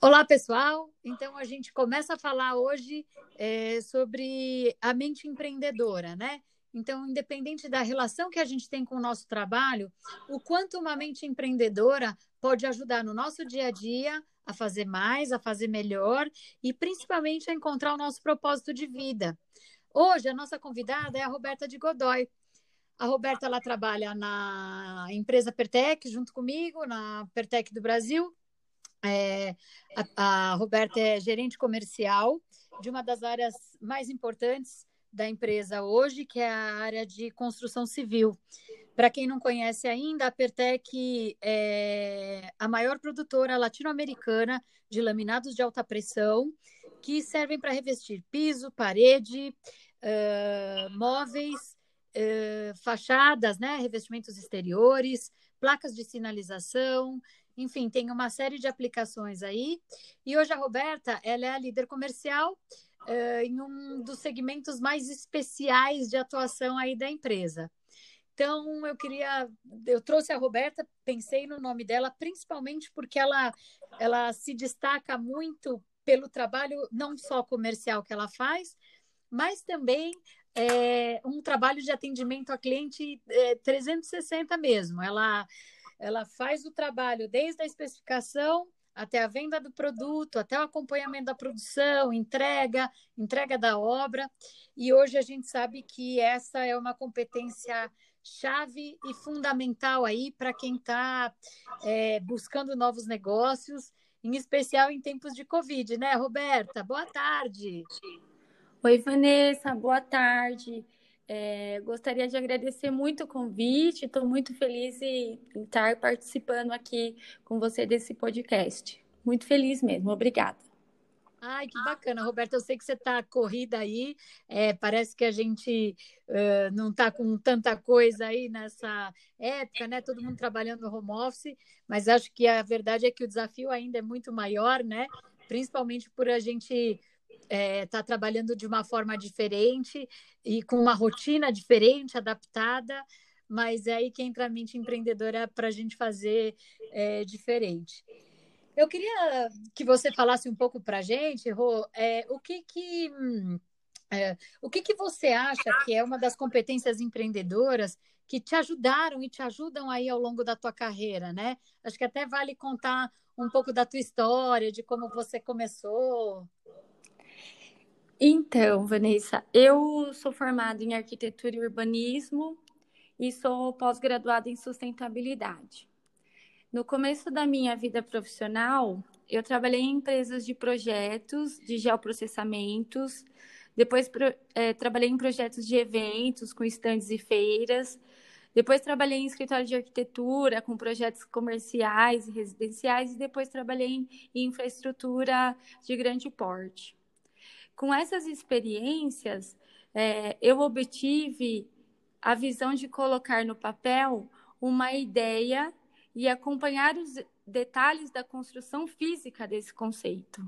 Olá, pessoal. Então, a gente começa a falar hoje é, sobre a mente empreendedora, né? Então, independente da relação que a gente tem com o nosso trabalho, o quanto uma mente empreendedora pode ajudar no nosso dia a dia a fazer mais, a fazer melhor e principalmente a encontrar o nosso propósito de vida. Hoje, a nossa convidada é a Roberta de Godoy. A Roberta ela trabalha na empresa Pertec junto comigo, na Pertec do Brasil, é, a, a, Roberta é gerente comercial de uma das áreas mais importantes da empresa hoje, que é a área de construção civil. Para quem não conhece ainda, a Pertec é a maior produtora latino-americana de laminados de alta pressão que servem para revestir piso, parede, uh, móveis, uh, fachadas, né, revestimentos exteriores, placas de sinalização, enfim, tem uma série de aplicações aí. E hoje a Roberta, ela é a líder comercial uh, em um dos segmentos mais especiais de atuação aí da empresa. Então, eu queria, eu trouxe a Roberta, pensei no nome dela, principalmente porque ela, ela se destaca muito pelo trabalho não só comercial que ela faz, mas também é, um trabalho de atendimento a cliente é, 360 mesmo. Ela ela faz o trabalho desde a especificação até a venda do produto, até o acompanhamento da produção, entrega, entrega da obra. E hoje a gente sabe que essa é uma competência chave e fundamental aí para quem está é, buscando novos negócios, em especial em tempos de Covid, né, Roberta? Boa tarde. Oi, Vanessa, boa tarde. É, gostaria de agradecer muito o convite, estou muito feliz em estar participando aqui com você desse podcast. Muito feliz mesmo, obrigada. Ai, que bacana, Roberta. Eu sei que você está corrida aí. É, parece que a gente uh, não está com tanta coisa aí nessa época, né? Todo mundo trabalhando no home office, mas acho que a verdade é que o desafio ainda é muito maior, né? Principalmente por a gente está é, tá trabalhando de uma forma diferente e com uma rotina diferente, adaptada, mas é aí que entra a mente empreendedora para a gente fazer é, diferente. Eu queria que você falasse um pouco para a gente, Rô, é, o que que é, o que que você acha que é uma das competências empreendedoras que te ajudaram e te ajudam aí ao longo da tua carreira, né? Acho que até vale contar um pouco da tua história, de como você começou. Então, Vanessa, eu sou formada em arquitetura e urbanismo e sou pós-graduada em sustentabilidade. No começo da minha vida profissional, eu trabalhei em empresas de projetos de geoprocessamentos, depois é, trabalhei em projetos de eventos com estandes e feiras, depois trabalhei em escritório de arquitetura com projetos comerciais e residenciais e depois trabalhei em infraestrutura de grande porte com essas experiências, é, eu obtive a visão de colocar no papel uma ideia e acompanhar os detalhes da construção física desse conceito.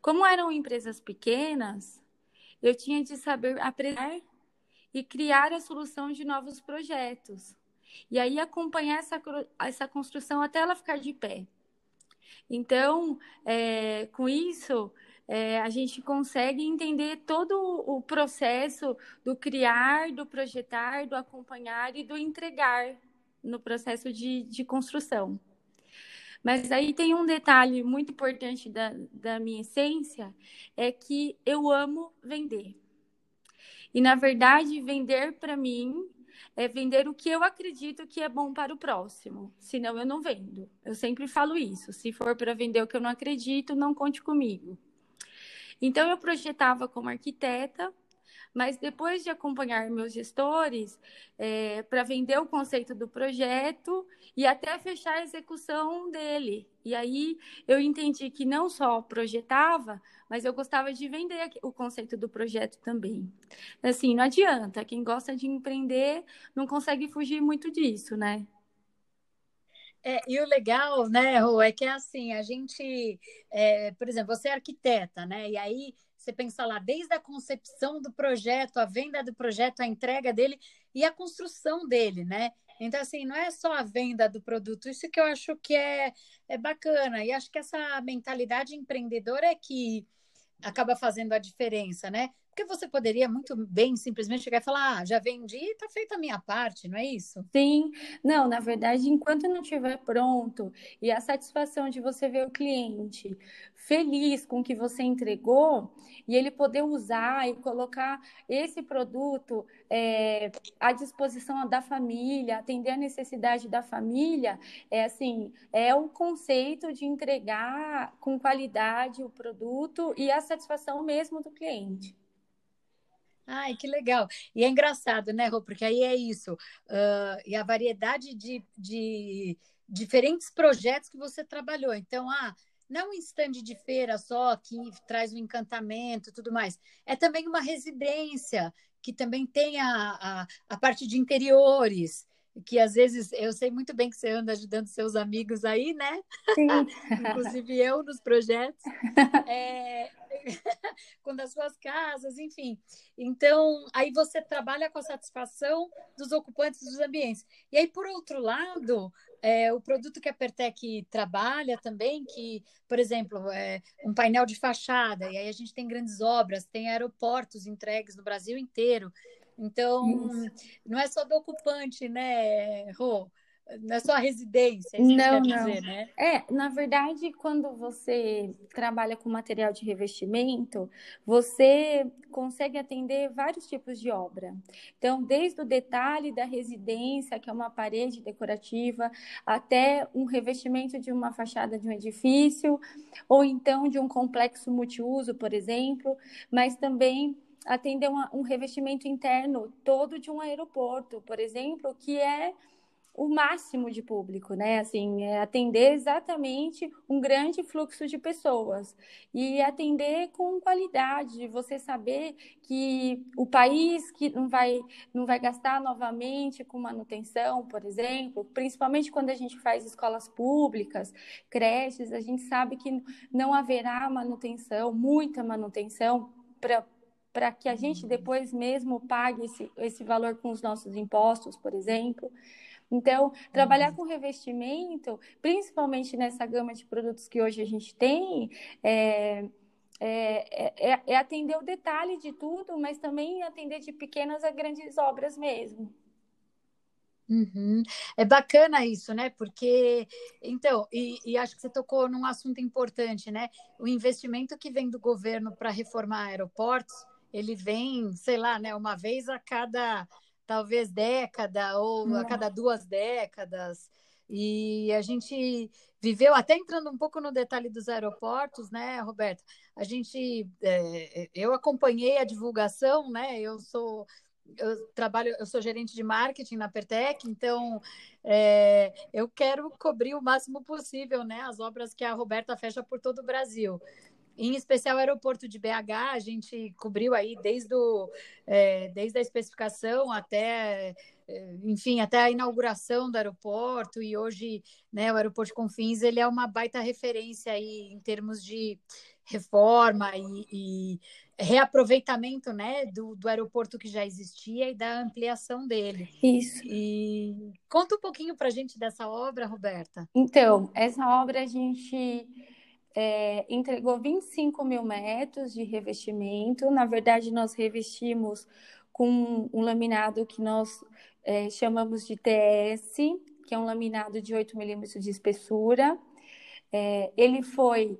Como eram empresas pequenas, eu tinha de saber aprender e criar a solução de novos projetos. E aí acompanhar essa, essa construção até ela ficar de pé. Então, é, com isso, é, a gente consegue entender todo o processo do criar, do projetar, do acompanhar e do entregar no processo de, de construção. Mas aí tem um detalhe muito importante da, da minha essência, é que eu amo vender. E, na verdade, vender para mim é vender o que eu acredito que é bom para o próximo. Senão, eu não vendo. Eu sempre falo isso. Se for para vender o que eu não acredito, não conte comigo. Então, eu projetava como arquiteta, mas depois de acompanhar meus gestores é, para vender o conceito do projeto e até fechar a execução dele. E aí eu entendi que não só projetava, mas eu gostava de vender o conceito do projeto também. Assim, não adianta, quem gosta de empreender não consegue fugir muito disso, né? É, e o legal, né, Rô, é que é assim, a gente, é, por exemplo, você é arquiteta, né? E aí você pensa lá, desde a concepção do projeto, a venda do projeto, a entrega dele e a construção dele, né? Então, assim, não é só a venda do produto, isso que eu acho que é, é bacana. E acho que essa mentalidade empreendedora é que acaba fazendo a diferença, né? Porque você poderia muito bem simplesmente chegar e falar, ah, já vendi, está feita a minha parte, não é isso? Sim, não, na verdade, enquanto não estiver pronto e a satisfação de você ver o cliente feliz com o que você entregou e ele poder usar e colocar esse produto é, à disposição da família, atender a necessidade da família, é assim, é o conceito de entregar com qualidade o produto e a satisfação mesmo do cliente. Ai, que legal. E é engraçado, né, Rô? Porque aí é isso. Uh, e a variedade de, de diferentes projetos que você trabalhou. Então, ah, não um stand de feira só que traz o um encantamento e tudo mais. É também uma residência que também tem a, a, a parte de interiores que às vezes eu sei muito bem que você anda ajudando seus amigos aí, né? Sim. Inclusive eu nos projetos, é... com as suas casas, enfim. Então, aí você trabalha com a satisfação dos ocupantes dos ambientes. E aí, por outro lado, é, o produto que a Pertec trabalha também, que, por exemplo, é um painel de fachada, e aí a gente tem grandes obras, tem aeroportos entregues no Brasil inteiro. Então, não é só do ocupante, né, Rô? Não é só a residência, isso não, não. dizer, né? É, na verdade, quando você trabalha com material de revestimento, você consegue atender vários tipos de obra. Então, desde o detalhe da residência, que é uma parede decorativa, até um revestimento de uma fachada de um edifício, ou então de um complexo multiuso, por exemplo, mas também atender um revestimento interno todo de um aeroporto, por exemplo, que é o máximo de público, né? Assim, é atender exatamente um grande fluxo de pessoas e atender com qualidade, você saber que o país que não vai não vai gastar novamente com manutenção, por exemplo, principalmente quando a gente faz escolas públicas, creches, a gente sabe que não haverá manutenção, muita manutenção para para que a gente depois mesmo pague esse, esse valor com os nossos impostos, por exemplo. Então, trabalhar uhum. com revestimento, principalmente nessa gama de produtos que hoje a gente tem, é, é, é, é atender o detalhe de tudo, mas também atender de pequenas a grandes obras mesmo. Uhum. É bacana isso, né? Porque, então, e, e, acho que você tocou num assunto importante, né? O investimento que vem do governo para reformar aeroportos, ele vem, sei lá, né, uma vez a cada talvez década ou Não. a cada duas décadas. E a gente viveu, até entrando um pouco no detalhe dos aeroportos, né, Roberto? A gente, é, eu acompanhei a divulgação, né? Eu sou eu trabalho, eu sou gerente de marketing na Pertec, então é, eu quero cobrir o máximo possível, né, as obras que a Roberta fecha por todo o Brasil. Em especial o aeroporto de BH, a gente cobriu aí desde, o, é, desde a especificação até, é, enfim, até a inauguração do aeroporto, e hoje né, o aeroporto de Confins ele é uma baita referência aí em termos de reforma e, e reaproveitamento né, do, do aeroporto que já existia e da ampliação dele. Isso. E conta um pouquinho para a gente dessa obra, Roberta. Então, essa obra a gente é, entregou 25 mil metros de revestimento. Na verdade, nós revestimos com um laminado que nós é, chamamos de TS, que é um laminado de 8 milímetros de espessura. É, ele foi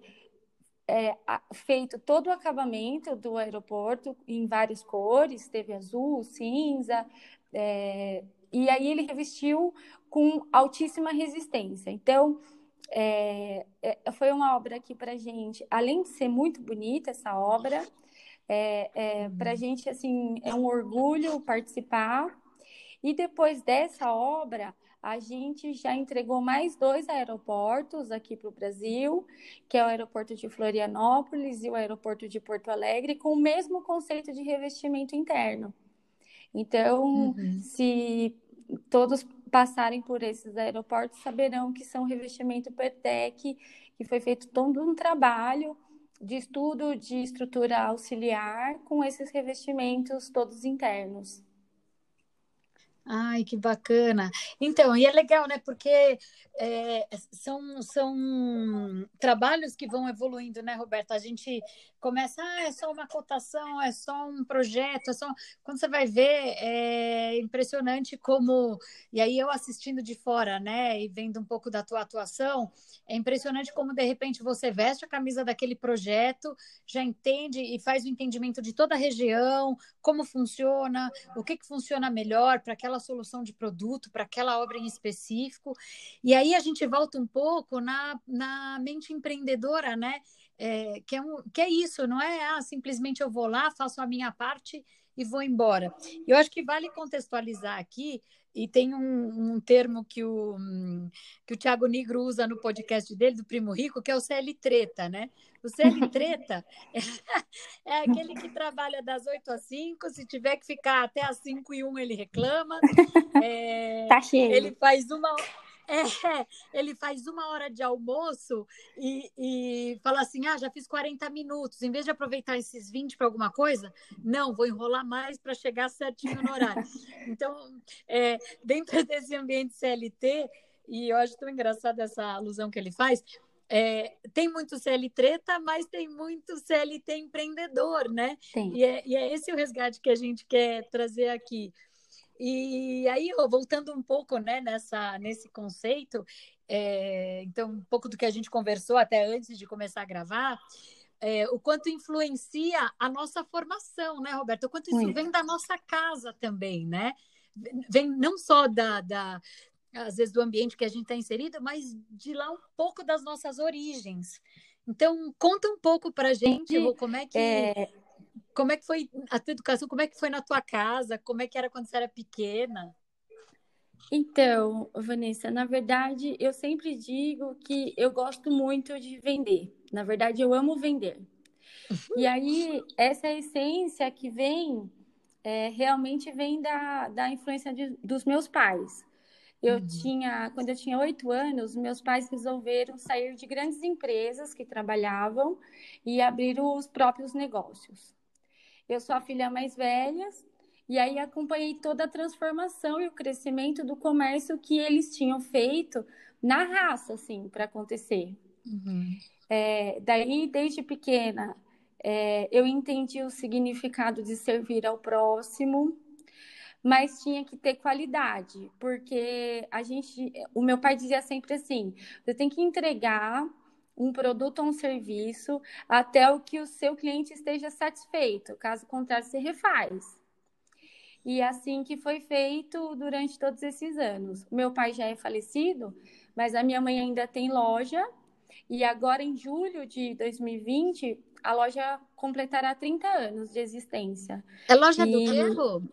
é, feito todo o acabamento do aeroporto em várias cores, teve azul, cinza, é, e aí ele revestiu com altíssima resistência. Então, é, é, foi uma obra que para gente, além de ser muito bonita essa obra, é, é, para a gente assim é um orgulho participar. E depois dessa obra, a gente já entregou mais dois aeroportos aqui para o Brasil, que é o aeroporto de Florianópolis e o aeroporto de Porto Alegre, com o mesmo conceito de revestimento interno. Então, uhum. se todos passarem por esses aeroportos saberão que são revestimento PETEC, que foi feito todo um trabalho de estudo de estrutura auxiliar com esses revestimentos todos internos. Ai, que bacana. Então, e é legal, né? Porque é, são, são trabalhos que vão evoluindo, né, Roberta? A gente começa, ah, é só uma cotação, é só um projeto, é só. Quando você vai ver, é impressionante como. E aí, eu assistindo de fora, né, e vendo um pouco da tua atuação, é impressionante como, de repente, você veste a camisa daquele projeto, já entende e faz o entendimento de toda a região, como funciona, o que, que funciona melhor para aquela solução de produto, para aquela obra em específico. E aí a gente volta um pouco na, na mente empreendedora, né? É, que, é um, que é isso, não é ah, simplesmente eu vou lá, faço a minha parte e vou embora. Eu acho que vale contextualizar aqui, e tem um, um termo que o, que o Tiago Negro usa no podcast dele, do Primo Rico, que é o CL Treta, né? O CL Treta é, é aquele que trabalha das 8 às 5, se tiver que ficar até às 5 e 1 ele reclama. É, tá cheio. Ele faz uma é, ele faz uma hora de almoço e, e fala assim: ah, já fiz 40 minutos. Em vez de aproveitar esses 20 para alguma coisa, não, vou enrolar mais para chegar certinho no horário. Então, é, dentro desse ambiente CLT, e eu acho tão engraçado essa alusão que ele faz, é, tem muito CL treta, mas tem muito CLT empreendedor, né? Tem. E é, e é esse o resgate que a gente quer trazer aqui. E aí, voltando um pouco né, nessa, nesse conceito, é, então, um pouco do que a gente conversou até antes de começar a gravar, é, o quanto influencia a nossa formação, né, Roberto? O quanto isso vem da nossa casa também, né? Vem não só da, da às vezes, do ambiente que a gente está inserido, mas de lá um pouco das nossas origens. Então, conta um pouco para a gente, como é que... É como é que foi a tua educação? Como é que foi na tua casa? Como é que era quando você era pequena? Então, Vanessa, na verdade, eu sempre digo que eu gosto muito de vender. Na verdade, eu amo vender. Uhum. E aí, essa essência que vem, é, realmente vem da, da influência de, dos meus pais. Eu uhum. tinha, quando eu tinha oito anos, meus pais resolveram sair de grandes empresas que trabalhavam e abrir os próprios negócios. Eu sou a filha mais velha, e aí acompanhei toda a transformação e o crescimento do comércio que eles tinham feito na raça, assim, para acontecer. Uhum. É, daí, desde pequena, é, eu entendi o significado de servir ao próximo, mas tinha que ter qualidade, porque a gente, o meu pai dizia sempre assim: você tem que entregar um produto ou um serviço até o que o seu cliente esteja satisfeito. Caso contrário, você refaz. E é assim que foi feito durante todos esses anos. Meu pai já é falecido, mas a minha mãe ainda tem loja. E agora, em julho de 2020, a loja completará 30 anos de existência. É loja e... do quê,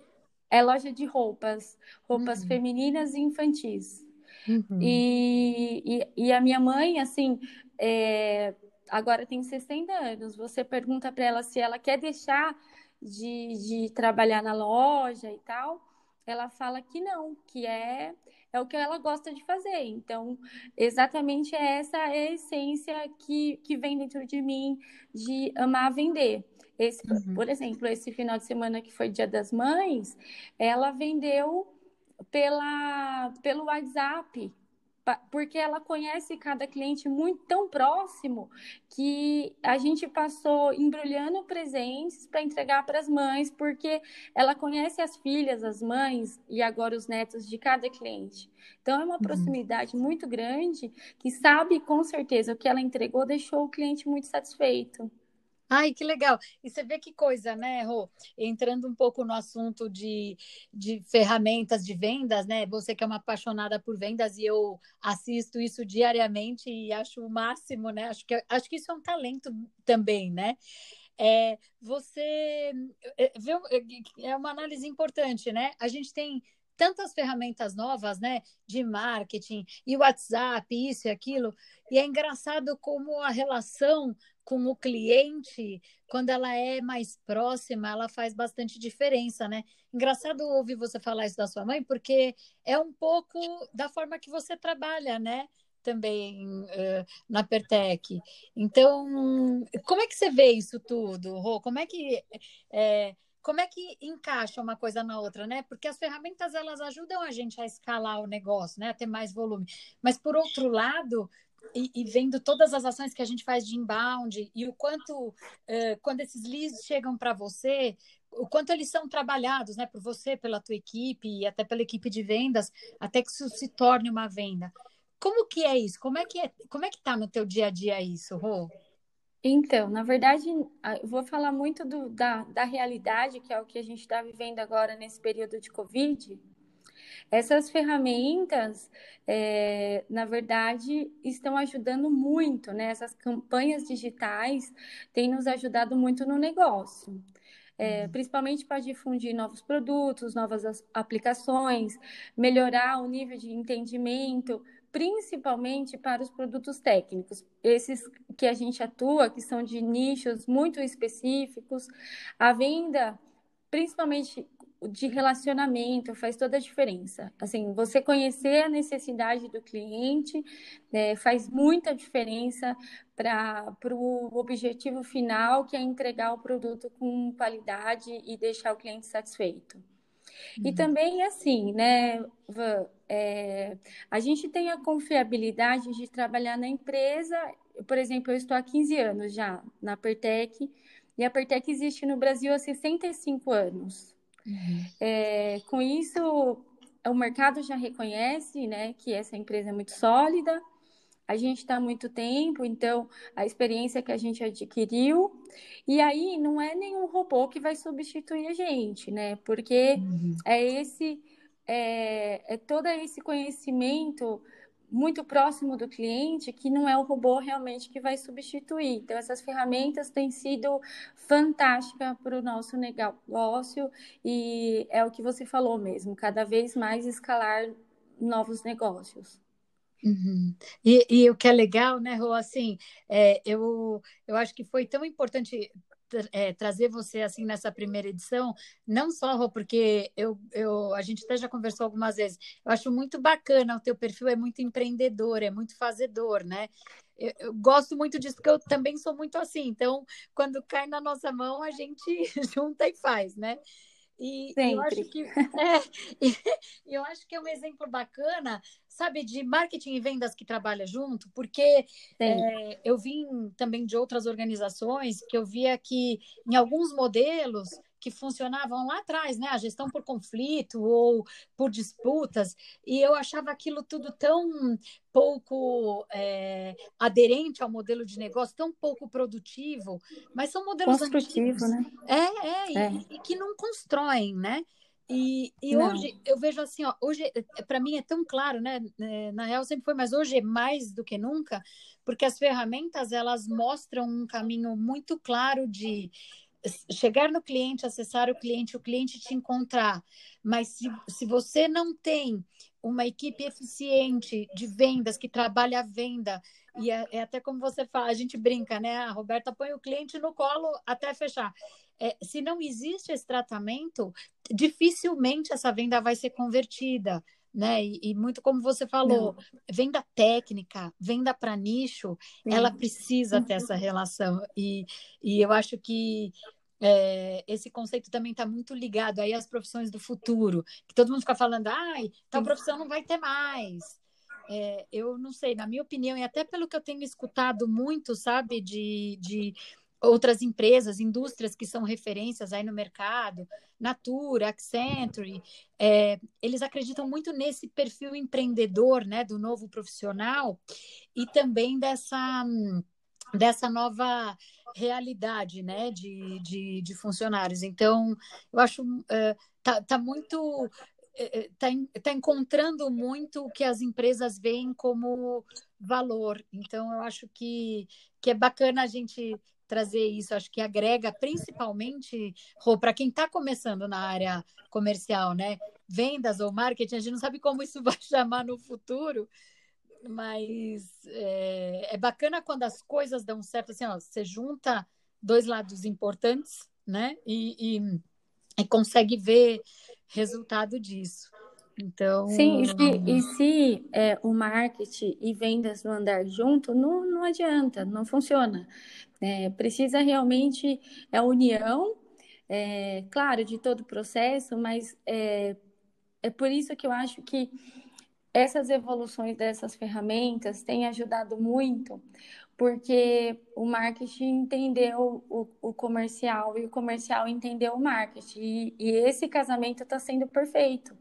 É loja de roupas, roupas uhum. femininas e infantis. Uhum. E, e, e, a minha mãe, assim, é, agora tem 60 anos. Você pergunta para ela se ela quer deixar de, de trabalhar na loja e tal. Ela fala que não, que é é o que ela gosta de fazer. Então, exatamente essa é a essência que, que vem dentro de mim de amar vender. Esse, uhum. Por exemplo, esse final de semana que foi Dia das Mães, ela vendeu pela, pelo WhatsApp porque ela conhece cada cliente muito tão próximo que a gente passou embrulhando presentes para entregar para as mães, porque ela conhece as filhas, as mães e agora os netos de cada cliente. Então é uma uhum. proximidade uhum. muito grande que sabe com certeza o que ela entregou deixou o cliente muito satisfeito. Ai, que legal. E você vê que coisa, né, Rô? Entrando um pouco no assunto de, de ferramentas de vendas, né? Você que é uma apaixonada por vendas e eu assisto isso diariamente e acho o máximo, né? Acho que, acho que isso é um talento também, né? É, você é, é, é uma análise importante, né? A gente tem tantas ferramentas novas, né, de marketing e WhatsApp, isso e aquilo, e é engraçado como a relação com o cliente, quando ela é mais próxima, ela faz bastante diferença, né? Engraçado ouvir você falar isso da sua mãe, porque é um pouco da forma que você trabalha, né? Também uh, na Pertec. Então, como é que você vê isso tudo, Rô? Como é que é, como é que encaixa uma coisa na outra, né? Porque as ferramentas elas ajudam a gente a escalar o negócio, né? A ter mais volume. Mas por outro lado, e, e, vendo todas as ações que a gente faz de inbound e o quanto, uh, quando esses leads chegam para você, o quanto eles são trabalhados, né, por você, pela tua equipe e até pela equipe de vendas, até que isso se torne uma venda. Como que é isso? Como é que é, como é que tá no teu dia a dia isso, Rô? Então, na verdade, eu vou falar muito do, da, da realidade, que é o que a gente está vivendo agora nesse período de Covid. Essas ferramentas, é, na verdade, estão ajudando muito, né? Essas campanhas digitais têm nos ajudado muito no negócio. É, uhum. principalmente para difundir novos produtos, novas aplicações, melhorar o nível de entendimento, principalmente para os produtos técnicos, esses que a gente atua, que são de nichos muito específicos, a venda, principalmente de relacionamento, faz toda a diferença. Assim, você conhecer a necessidade do cliente né, faz muita diferença para o objetivo final, que é entregar o produto com qualidade e deixar o cliente satisfeito. Uhum. E também, assim, né, é, a gente tem a confiabilidade de trabalhar na empresa. Por exemplo, eu estou há 15 anos já na Pertec, e a Pertec existe no Brasil há 65 anos. Uhum. É, com isso, o mercado já reconhece né, que essa empresa é muito sólida, a gente está há muito tempo, então a experiência que a gente adquiriu, e aí não é nenhum robô que vai substituir a gente, né? Porque uhum. é esse, é, é todo esse conhecimento muito próximo do cliente que não é o robô realmente que vai substituir. Então, essas ferramentas têm sido fantásticas para o nosso negócio e é o que você falou mesmo, cada vez mais escalar novos negócios. Uhum. E, e, o que é legal, né, Rô, assim, é, eu, eu acho que foi tão importante é, trazer você assim nessa primeira edição, não só porque eu, eu, a gente até já conversou algumas vezes, eu acho muito bacana, o teu perfil é muito empreendedor, é muito fazedor, né? Eu, eu, gosto muito disso, porque eu também sou muito assim. Então, quando cai na nossa mão, a gente junta e faz, né? E Sempre. eu acho que é, eu acho que é um exemplo bacana, sabe, de marketing e vendas que trabalha junto, porque é, eu vim também de outras organizações que eu via que em alguns modelos que funcionavam lá atrás, né? A gestão por conflito ou por disputas, e eu achava aquilo tudo tão pouco é, aderente ao modelo de negócio, tão pouco produtivo, mas são modelos Construtivo, antigos, né? É, é, é. E, e, que não constroem, né? E, e hoje eu vejo assim, ó, hoje para mim é tão claro, né? É, na real sempre foi, mas hoje é mais do que nunca, porque as ferramentas elas mostram um caminho muito claro de chegar no cliente, acessar o cliente, o cliente te encontrar. Mas se, se você não tem uma equipe eficiente de vendas que trabalha a venda, e é, é, até como você fala, a gente brinca, né? A Roberta põe o cliente no colo até fechar. É, se não existe esse tratamento, dificilmente essa venda vai ser convertida. Né? E, e muito como você falou, não. venda técnica, venda para nicho, Sim. ela precisa ter essa relação. E, e eu acho que é, esse conceito também está muito ligado aí às profissões do futuro, que todo mundo fica falando, ai, tal profissão não vai ter mais. É, eu não sei, na minha opinião, e até pelo que eu tenho escutado muito, sabe, de, de outras empresas, indústrias que são referências aí no mercado, Natura, Accenture, é, eles acreditam muito nesse perfil empreendedor, né, do novo profissional e também dessa dessa nova realidade, né, de, de, de funcionários. Então, eu acho uh, tá, tá muito está tá encontrando muito o que as empresas veem como valor. Então, eu acho que, que é bacana a gente trazer isso. Acho que agrega principalmente para quem está começando na área comercial, né? Vendas ou marketing, a gente não sabe como isso vai chamar no futuro, mas é, é bacana quando as coisas dão certo, assim, ó, você junta dois lados importantes, né? E, e, e consegue ver resultado disso. Então. Sim, e se, e se é, o marketing e vendas não andar junto, não, não adianta, não funciona. É, precisa realmente é união é, claro, de todo o processo, mas é, é por isso que eu acho que essas evoluções dessas ferramentas têm ajudado muito, porque o marketing entendeu o, o comercial e o comercial entendeu o marketing, e, e esse casamento está sendo perfeito.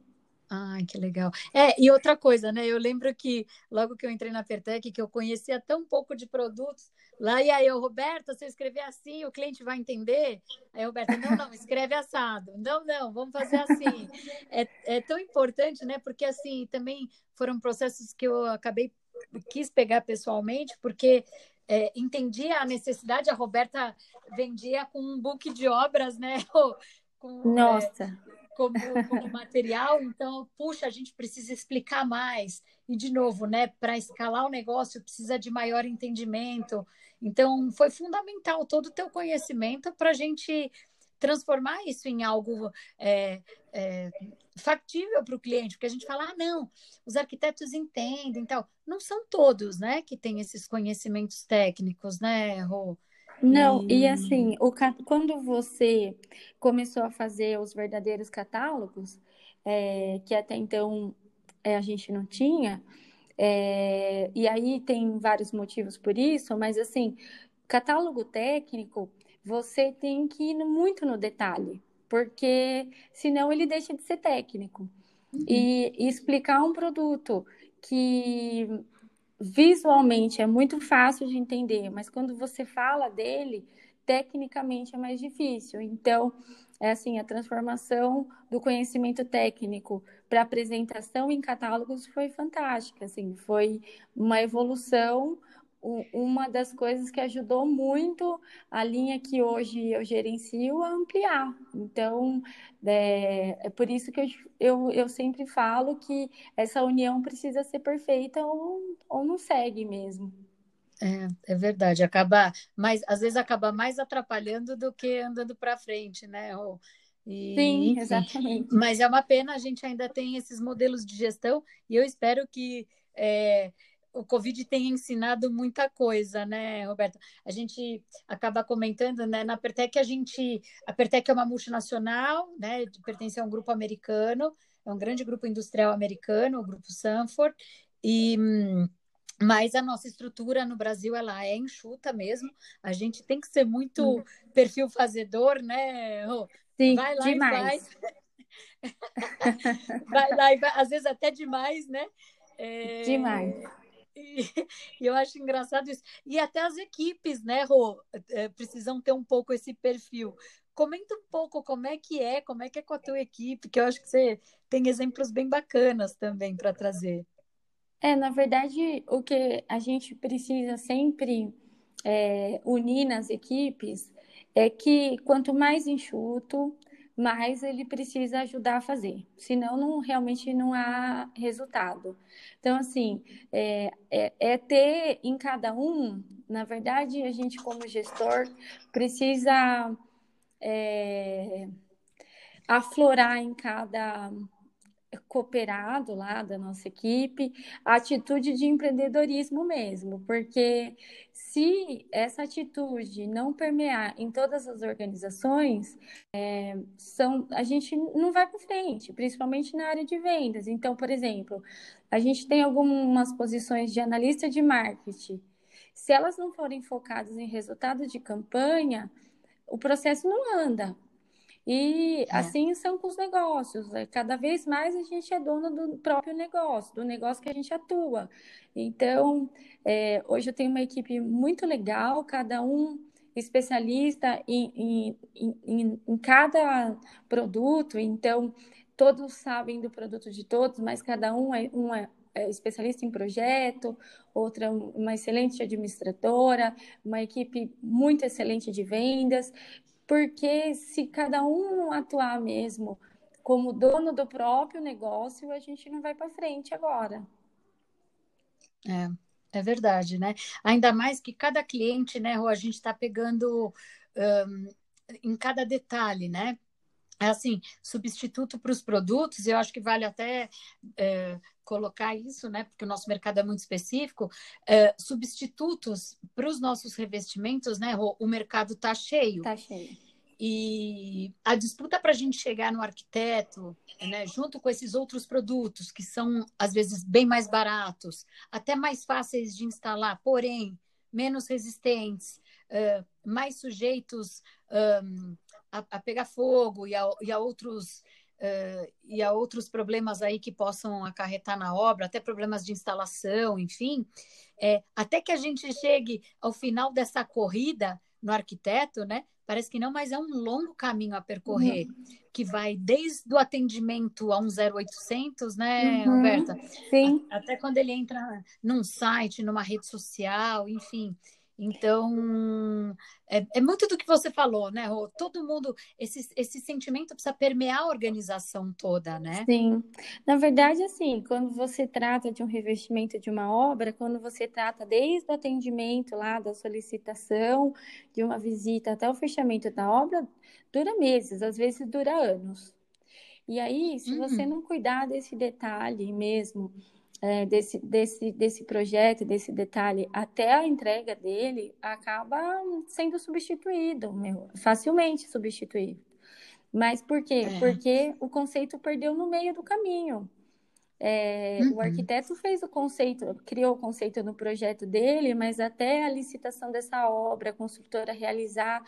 Ai, que legal. É, e outra coisa, né? Eu lembro que logo que eu entrei na Pertec, que eu conhecia tão pouco de produtos, lá e aí eu, Roberta, se eu escrever assim, o cliente vai entender? Aí, Roberta, não, não, escreve assado. Não, não, vamos fazer assim. É, é tão importante, né? Porque assim, também foram processos que eu acabei, quis pegar pessoalmente, porque é, entendia a necessidade, a Roberta vendia com um book de obras, né? Com, é, Nossa! É, como, como material, então, puxa, a gente precisa explicar mais. E, de novo, né, para escalar o negócio precisa de maior entendimento. Então, foi fundamental todo o teu conhecimento para a gente transformar isso em algo é, é, factível para o cliente, porque a gente fala, ah, não, os arquitetos entendem, tal. Não são todos, né, que têm esses conhecimentos técnicos, né, Rô? Não, e, e assim, o, quando você começou a fazer os verdadeiros catálogos, é, que até então é, a gente não tinha, é, e aí tem vários motivos por isso, mas assim, catálogo técnico, você tem que ir muito no detalhe, porque senão ele deixa de ser técnico. Uhum. E, e explicar um produto que visualmente é muito fácil de entender, mas quando você fala dele, tecnicamente é mais difícil. Então, é assim, a transformação do conhecimento técnico para apresentação em catálogos foi fantástica, assim, foi uma evolução uma das coisas que ajudou muito a linha que hoje eu gerencio a ampliar. Então, é, é por isso que eu, eu, eu, sempre falo que essa união precisa ser perfeita ou, ou não segue mesmo. É, é verdade, acaba mais, às vezes acaba mais atrapalhando do que andando para frente, né? E, Sim, exatamente. Mas é uma pena, a gente ainda tem esses modelos de gestão e eu espero que é, o Covid tem ensinado muita coisa, né, Roberto? A gente acaba comentando, né, na Pertec a gente, a Pertec é uma multinacional, né, pertence a um grupo americano, é um grande grupo industrial americano, o grupo Sanford, e mas a nossa estrutura no Brasil ela é enxuta mesmo. A gente tem que ser muito hum. perfil fazedor, né? Sim, vai lá demais. e vai. vai lá e vai, às vezes até demais, né? É... Demais. E, e, eu acho engraçado isso. E até as equipes, né, Rô, é, precisam ter um pouco esse perfil. Comenta um pouco como é que é, como é que é com a tua equipe, que eu acho que você tem exemplos bem bacanas também para trazer. É, na verdade, o que a gente precisa sempre é, unir nas equipes é que quanto mais enxuto, mas ele precisa ajudar a fazer, senão não, realmente não há resultado. Então, assim, é, é, é ter em cada um, na verdade, a gente como gestor precisa é, aflorar em cada cooperado lá da nossa equipe, a atitude de empreendedorismo mesmo, porque se essa atitude não permear em todas as organizações, é, são, a gente não vai para frente, principalmente na área de vendas. Então, por exemplo, a gente tem algumas posições de analista de marketing. Se elas não forem focadas em resultado de campanha, o processo não anda. E é. assim são com os negócios. Né? Cada vez mais a gente é dono do próprio negócio, do negócio que a gente atua. Então, é, hoje eu tenho uma equipe muito legal, cada um especialista em, em, em, em cada produto. Então, todos sabem do produto de todos, mas cada um é, um é, é especialista em projeto, outra uma excelente administradora, uma equipe muito excelente de vendas porque se cada um atuar mesmo como dono do próprio negócio, a gente não vai para frente agora. É, é verdade, né? Ainda mais que cada cliente, né, a gente está pegando um, em cada detalhe, né? Assim, substituto para os produtos, eu acho que vale até é, colocar isso, né? Porque o nosso mercado é muito específico. É, substitutos para os nossos revestimentos, né? O, o mercado está cheio. Está cheio. e a disputa para a gente chegar no arquiteto, né, junto com esses outros produtos que são às vezes bem mais baratos, até mais fáceis de instalar, porém menos resistentes, uh, mais sujeitos um, a, a, pegar fogo e a, e a outros uh, e a outros problemas aí que possam acarretar na obra, até problemas de instalação, enfim, é, até que a gente chegue ao final dessa corrida no arquiteto, né? Parece que não, mas é um longo caminho a percorrer, uhum. que vai desde o atendimento a um 0800, né, uhum. Roberta? Sim. Até quando ele entra num site, numa rede social, enfim. Então, é, é, muito do que você falou, né, Rô? Todo mundo, esse, esse sentimento precisa permear a organização toda, né? Sim. Na verdade, assim, quando você trata de um revestimento de uma obra, quando você trata desde o atendimento lá, da solicitação, de uma visita até o fechamento da obra, dura meses, às vezes dura anos. E aí, se uhum. você não cuidar desse detalhe mesmo, é, desse, desse, desse projeto, desse detalhe, até a entrega dele, acaba sendo substituído, meu, facilmente substituído. Mas por quê? É. Porque o conceito perdeu no meio do caminho. É, uhum. O arquiteto fez o conceito, criou o conceito no projeto dele, mas até a licitação dessa obra, a construtora realizar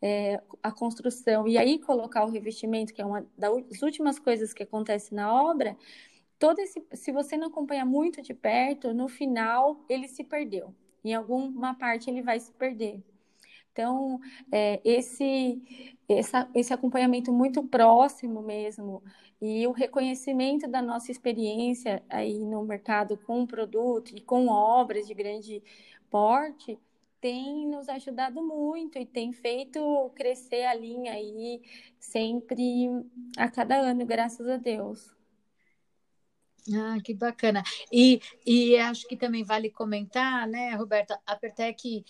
é, a construção e aí colocar o revestimento, que é uma das últimas coisas que acontece na obra, todo esse, se você não acompanha muito de perto, no final ele se perdeu. Em alguma parte ele vai se perder. Então, é, esse, essa, esse acompanhamento muito próximo mesmo e o reconhecimento da nossa experiência aí no mercado com o produto e com obras de grande porte tem nos ajudado muito e tem feito crescer a linha aí sempre a cada ano, graças a Deus. Ah, que bacana. E, e acho que também vale comentar, né, Roberta, a Pertec,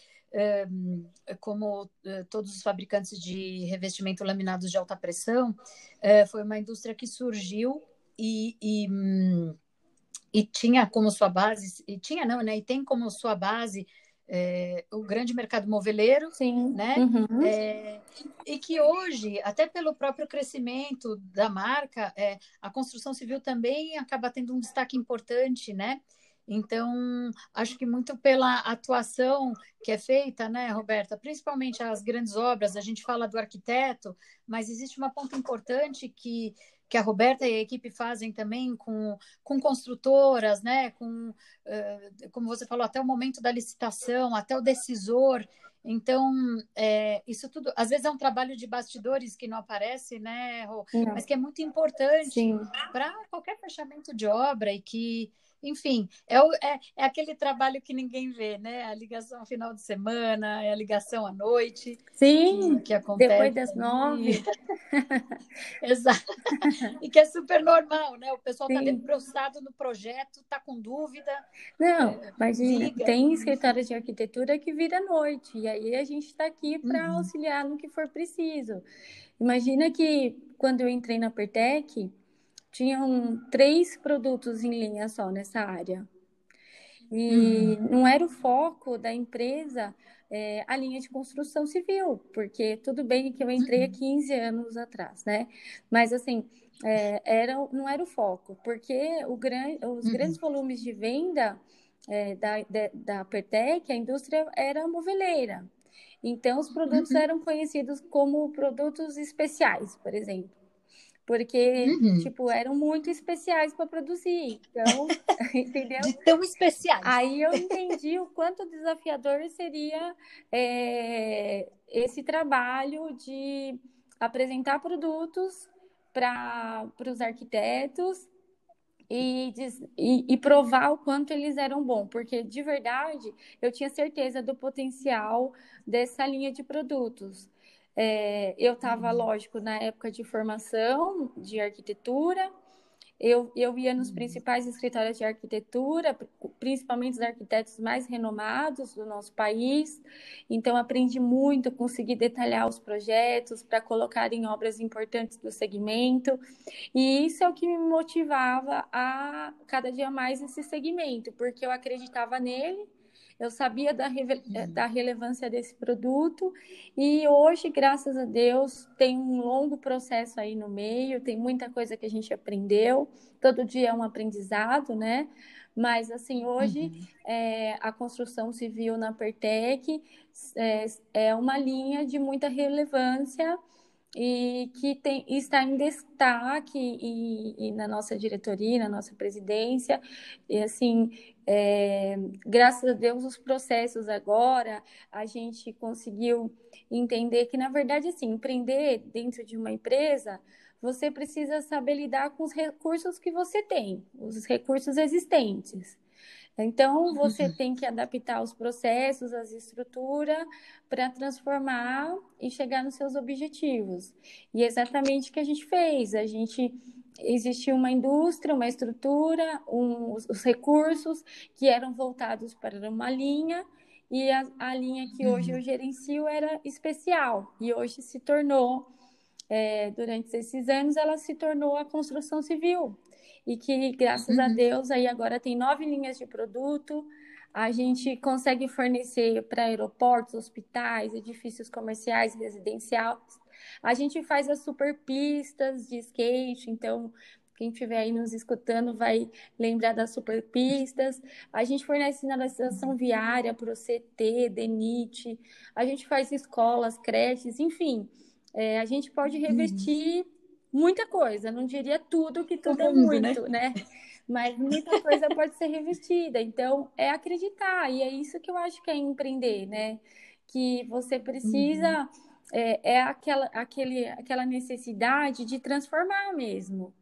um, como uh, todos os fabricantes de revestimento laminados de alta pressão, uh, foi uma indústria que surgiu e, e, um, e tinha como sua base, e tinha não, né, e tem como sua base é, o grande mercado moveleiro, Sim. né? Uhum. É, e que hoje, até pelo próprio crescimento da marca, é, a construção civil também acaba tendo um destaque importante, né? Então, acho que muito pela atuação que é feita, né, Roberta? Principalmente as grandes obras, a gente fala do arquiteto, mas existe uma ponta importante que que a Roberta e a equipe fazem também com, com construtoras, né? com, uh, como você falou, até o momento da licitação, até o decisor. Então, é, isso tudo, às vezes é um trabalho de bastidores que não aparece, né, Rô? Mas que é muito importante para qualquer fechamento de obra e que enfim, é, o, é, é, aquele trabalho que ninguém vê, né? A ligação final de semana, é a ligação à noite. Sim, que, que acontece. Depois das nove. Exato. E que é super normal, né? O pessoal está debruçado no projeto, está com dúvida. Não, é, mas liga. tem escritórios de arquitetura que vira noite, e aí a gente está aqui para uhum. auxiliar no que for preciso. Imagina que quando eu entrei na Pertec, tinham três produtos em linha só nessa área. E uhum. não era o foco da empresa é, a linha de construção civil, porque tudo bem que eu entrei há 15 uhum. anos atrás, né? Mas assim, é, era, não era o foco, porque o gran, os uhum. grandes volumes de venda é, da, da, da Pertec, a indústria era moveleira. Então, os produtos uhum. eram conhecidos como produtos especiais, por exemplo porque, uhum. tipo, eram muito especiais para produzir. Então, entendeu? De tão especiais. Aí eu entendi o quanto desafiador seria é, esse trabalho de apresentar produtos para os arquitetos e, e, e, provar o quanto eles eram bons, porque de verdade eu tinha certeza do potencial dessa linha de produtos. É, eu estava, uhum. lógico, na época de formação de arquitetura. Eu, eu ia nos uhum. principais escritórios de arquitetura, principalmente os arquitetos mais renomados do nosso país. Então, aprendi muito, consegui detalhar os projetos para colocar em obras importantes do segmento. E isso é o que me motivava a cada dia mais esse segmento, porque eu acreditava nele eu sabia da, uhum. da relevância desse produto e hoje, graças a Deus, tem um longo processo aí no meio, tem muita coisa que a gente aprendeu, todo dia é um aprendizado, né? Mas, assim, hoje uhum. é, a construção civil na Pertec é, é uma linha de muita relevância e que tem, está em destaque e, e, na nossa diretoria, na nossa presidência, e assim, é, graças a Deus, os processos agora, a gente conseguiu entender que, na verdade, assim, empreender dentro de uma empresa, você precisa saber lidar com os recursos que você tem, os recursos existentes. Então, você uhum. tem que adaptar os processos, as estruturas, para transformar e chegar nos seus objetivos. E é exatamente o que a gente fez. A gente existia uma indústria, uma estrutura, um, os, os, recursos que eram voltados para uma linha, e a, a linha que hoje uhum. eu gerencio era especial, e hoje se tornou, é, durante esses anos, ela se tornou a construção civil e que, graças uhum. a Deus, aí agora tem nove linhas de produto. A gente consegue fornecer para aeroportos, hospitais, edifícios comerciais, residenciais. A gente faz as super pistas de skate, então quem estiver aí nos escutando vai lembrar das super pistas. A gente fornece sinalização viária para o CT, DENIT. A gente faz escolas, creches, enfim. É, a gente pode uhum. Muita coisa, não diria tudo, que tudo é muito, né? né? Mas muita coisa pode ser revestida. Então, é acreditar, e é isso que eu acho que é empreender, né? Que você precisa. Uhum. É, é aquela, aquele, aquela necessidade de transformar mesmo.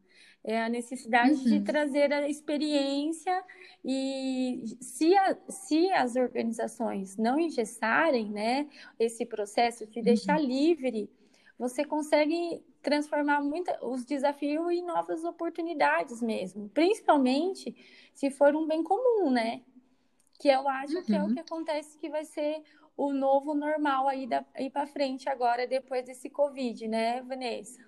É a necessidade uhum. de trazer a experiência e se, a, se as organizações não engessarem né, esse processo, de deixar uhum. livre, você consegue transformar muita, os desafios em novas oportunidades mesmo, principalmente se for um bem comum, né? Que eu acho uhum. que é o uhum. que acontece que vai ser o novo normal aí, da, aí para frente agora, depois desse Covid, né, Vanessa?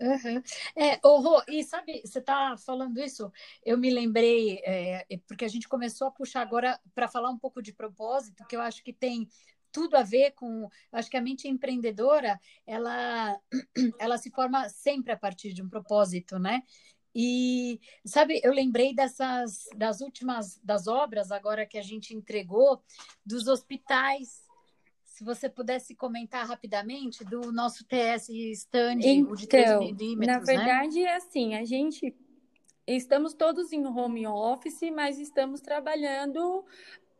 Uhum. É, oh, Rô, e sabe, você está falando isso, eu me lembrei, é, porque a gente começou a puxar agora para falar um pouco de propósito, que eu acho que tem tudo a ver com. Acho que a mente empreendedora ela, ela se forma sempre a partir de um propósito, né? E sabe, eu lembrei dessas das últimas das obras agora que a gente entregou dos hospitais. Se você pudesse comentar rapidamente do nosso TS stand, então, o de 3 milímetros, na né? verdade né? é assim, a gente estamos todos em home office, mas estamos trabalhando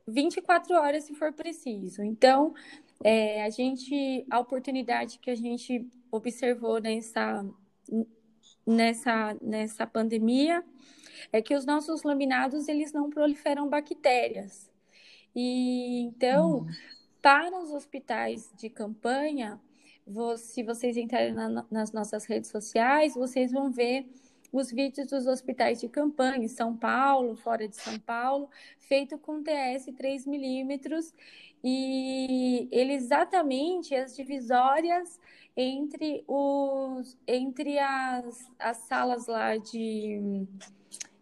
24 horas se for preciso. Então, é, a gente, a oportunidade que a gente observou nessa, nessa, nessa pandemia é que os nossos laminados eles não proliferam bactérias. E então, hum. para os hospitais de campanha, se vocês entrarem na, nas nossas redes sociais, vocês vão ver os vídeos dos hospitais de campanha em São Paulo, fora de São Paulo, feito com TS 3 milímetros e ele exatamente as divisórias entre os entre as, as salas lá de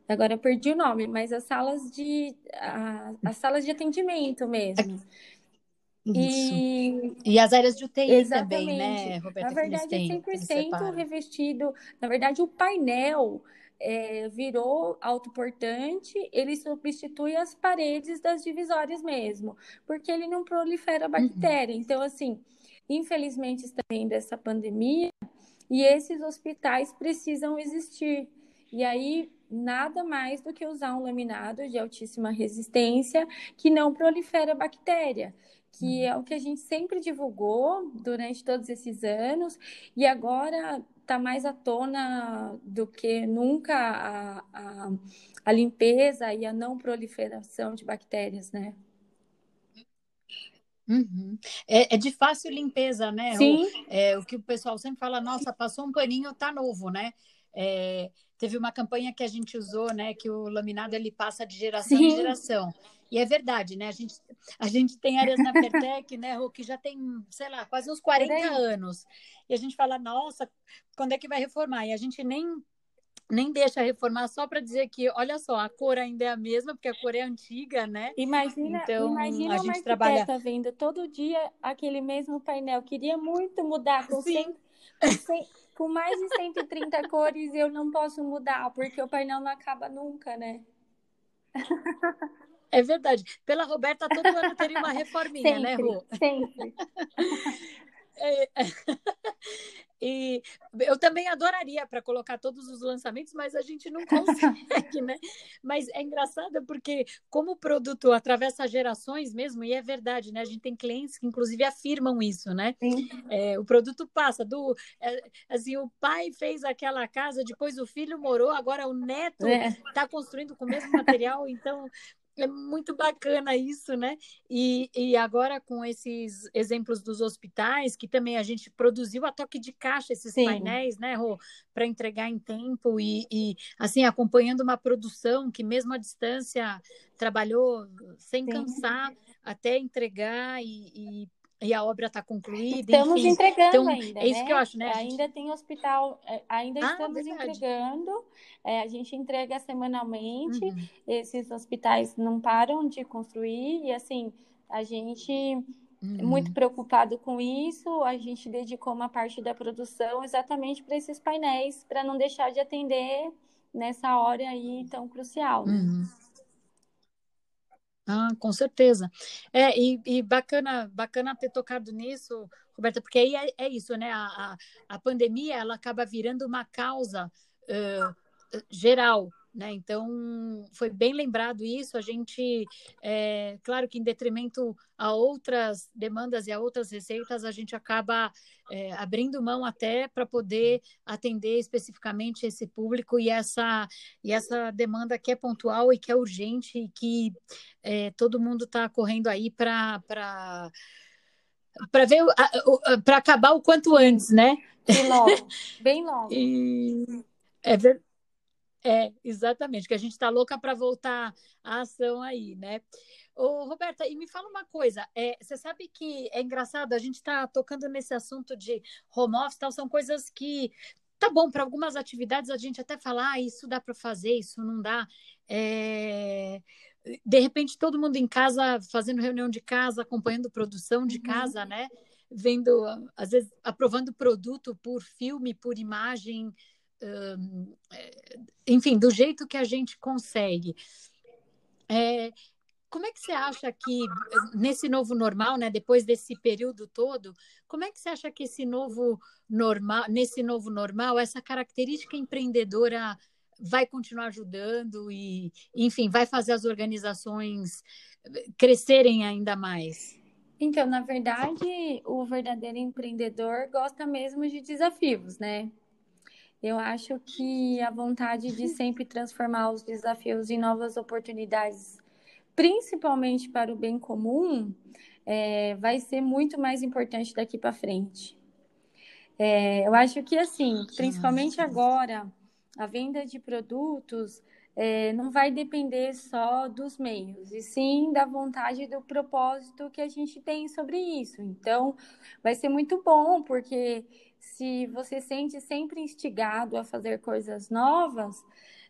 agora perdi o nome, mas as salas de a, as salas de atendimento mesmo. E... e as áreas de UTI Exatamente. também, né, Roberta? Na verdade, é 100% revestido. Na verdade, o painel é, virou autoportante, ele substitui as paredes das divisórias mesmo, porque ele não prolifera uhum. bactéria. Uhum. Então, assim, infelizmente, também dessa pandemia, e esses hospitais precisam existir. E aí, nada mais do que usar um laminado de altíssima resistência que não prolifera bactéria que é o que a gente sempre divulgou durante todos esses anos e agora está mais à tona do que nunca a, a, a, limpeza e a não proliferação de bactérias, né? Uhum. É, é, de fácil limpeza, né? Sim. O, é, o que o pessoal sempre fala, nossa, passou um paninho, tá novo, né? É, teve uma campanha que a gente usou, né? Que o laminado ele passa de geração Sim. em geração. E é verdade, né? A gente, a gente tem áreas na Pertec, né, Rô, que já tem, sei lá, quase uns 40 anos. E a gente fala, nossa, quando é que vai reformar? E a gente nem nem deixa reformar só para dizer que, olha só, a cor ainda é a mesma, porque a cor é antiga, né? Imagina, então, imagina a gente trabalha vendo todo dia aquele mesmo painel. Queria muito mudar com, 100, com, 100, com mais de 130 cores, eu não posso mudar, porque o painel não acaba nunca, né? É verdade. Pela Roberta, todo ano teria uma reforminha, né, sempre, né, Rô? Sempre. É, é. E eu também adoraria para colocar todos os lançamentos, mas a gente não consegue, né? Mas é engraçado porque, como o produto atravessa gerações mesmo, e é verdade, né? A gente tem clientes que, inclusive, afirmam isso, né? É, o produto passa do. É, assim, o pai fez aquela casa, depois o filho morou, agora o neto está é. construindo com o mesmo material, então é muito bacana isso, né? E, e agora com esses exemplos dos hospitais, que também a gente produziu a toque de caixa esses Sim. painéis, né, Rô, para entregar em tempo e, e, assim acompanhando uma produção que mesmo à distância trabalhou sem Sim. cansar até entregar e, e e a obra está concluída. Estamos enfim. entregando então, ainda. É isso né? que eu acho, né? Ainda gente... tem hospital, é, ainda ah, estamos verdade. entregando. É, a gente entrega semanalmente. Uhum. Esses hospitais não param de construir e assim a gente uhum. muito preocupado com isso. A gente dedicou uma parte da produção exatamente para esses painéis, para não deixar de atender nessa hora aí tão crucial. Né? Uhum. Ah, com certeza. É, e, e, bacana, bacana ter tocado nisso, Roberta, porque aí é, é isso, né? A, a, a, pandemia ela acaba virando uma causa uh, geral né? Então, foi bem lembrado isso. A gente, é, claro que em detrimento a outras demandas e a outras receitas, a gente acaba é, abrindo mão até para poder atender especificamente esse público e essa, e essa demanda que é pontual e que é urgente e que é, todo mundo está correndo aí para para ver para acabar o quanto antes, né? Bem logo, bem logo. E é verdade. É, exatamente, que a gente está louca para voltar à ação aí, né? Ô, Roberta, e me fala uma coisa, é, você sabe que é engraçado, a gente está tocando nesse assunto de home office, tal, são coisas que tá bom, para algumas atividades a gente até fala, ah, isso dá para fazer, isso não dá. É... De repente, todo mundo em casa, fazendo reunião de casa, acompanhando produção de uhum. casa, né? Vendo, às vezes, aprovando produto por filme, por imagem, é, enfim, do jeito que a gente consegue. É, como é que você acha que nesse novo normal, né, depois desse período todo, como é que você acha que esse novo normal, nesse novo normal, essa característica empreendedora vai continuar ajudando e, enfim, vai fazer as organizações crescerem ainda mais? Então, na verdade, o verdadeiro empreendedor gosta mesmo de desafios, né? Eu acho que a vontade de sempre transformar os desafios em novas oportunidades, principalmente para o bem comum, é, vai ser muito mais importante daqui para frente. É, eu acho que, assim, principalmente agora, a venda de produtos é, não vai depender só dos meios, e sim da vontade e do propósito que a gente tem sobre isso. Então, vai ser muito bom, porque se você sente sempre instigado a fazer coisas novas,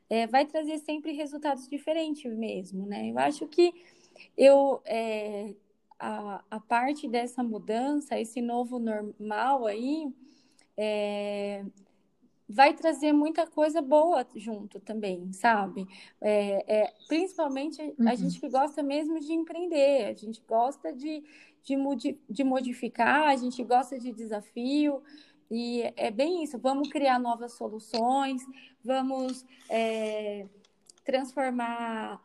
é, vai trazer sempre resultados diferentes mesmo, né? Eu acho que eu é, a, a parte dessa mudança, esse novo normal aí, é, vai trazer muita coisa boa junto também, sabe? É, é, principalmente uhum. a gente que gosta mesmo de empreender, a gente gosta de, de, de modificar, a gente gosta de desafio, e é bem isso, vamos criar novas soluções, vamos é, transformar